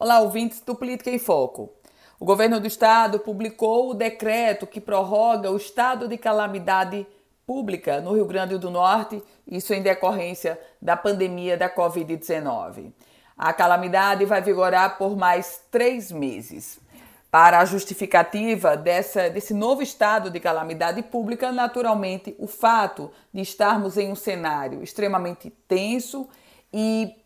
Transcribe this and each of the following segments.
Olá, ouvintes do Política em Foco. O governo do estado publicou o decreto que prorroga o estado de calamidade pública no Rio Grande do Norte, isso em decorrência da pandemia da Covid-19. A calamidade vai vigorar por mais três meses. Para a justificativa dessa, desse novo estado de calamidade pública, naturalmente, o fato de estarmos em um cenário extremamente tenso e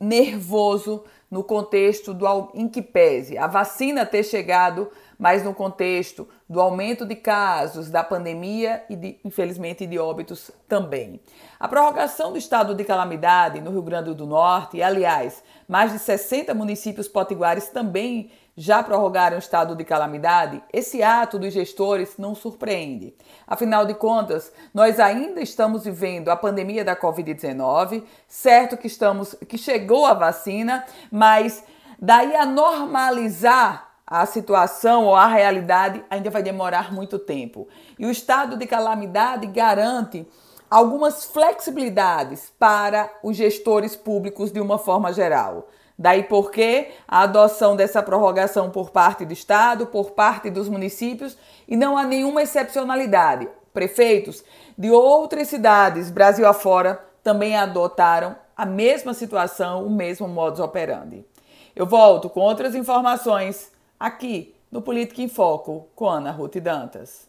nervoso no contexto do em que pese a vacina ter chegado, mas no contexto do aumento de casos da pandemia e de, infelizmente de óbitos também. A prorrogação do estado de calamidade no Rio Grande do Norte, e aliás, mais de 60 municípios potiguares também já prorrogaram o estado de calamidade, esse ato dos gestores não surpreende. Afinal de contas, nós ainda estamos vivendo a pandemia da Covid-19, certo que estamos que chegou a vacina, mas daí a normalizar a situação ou a realidade ainda vai demorar muito tempo. E o estado de calamidade garante algumas flexibilidades para os gestores públicos de uma forma geral. Daí porque a adoção dessa prorrogação por parte do Estado, por parte dos municípios, e não há nenhuma excepcionalidade. Prefeitos de outras cidades, Brasil afora, também adotaram a mesma situação, o mesmo modus operandi. Eu volto com outras informações aqui no Política em Foco com Ana Ruth Dantas.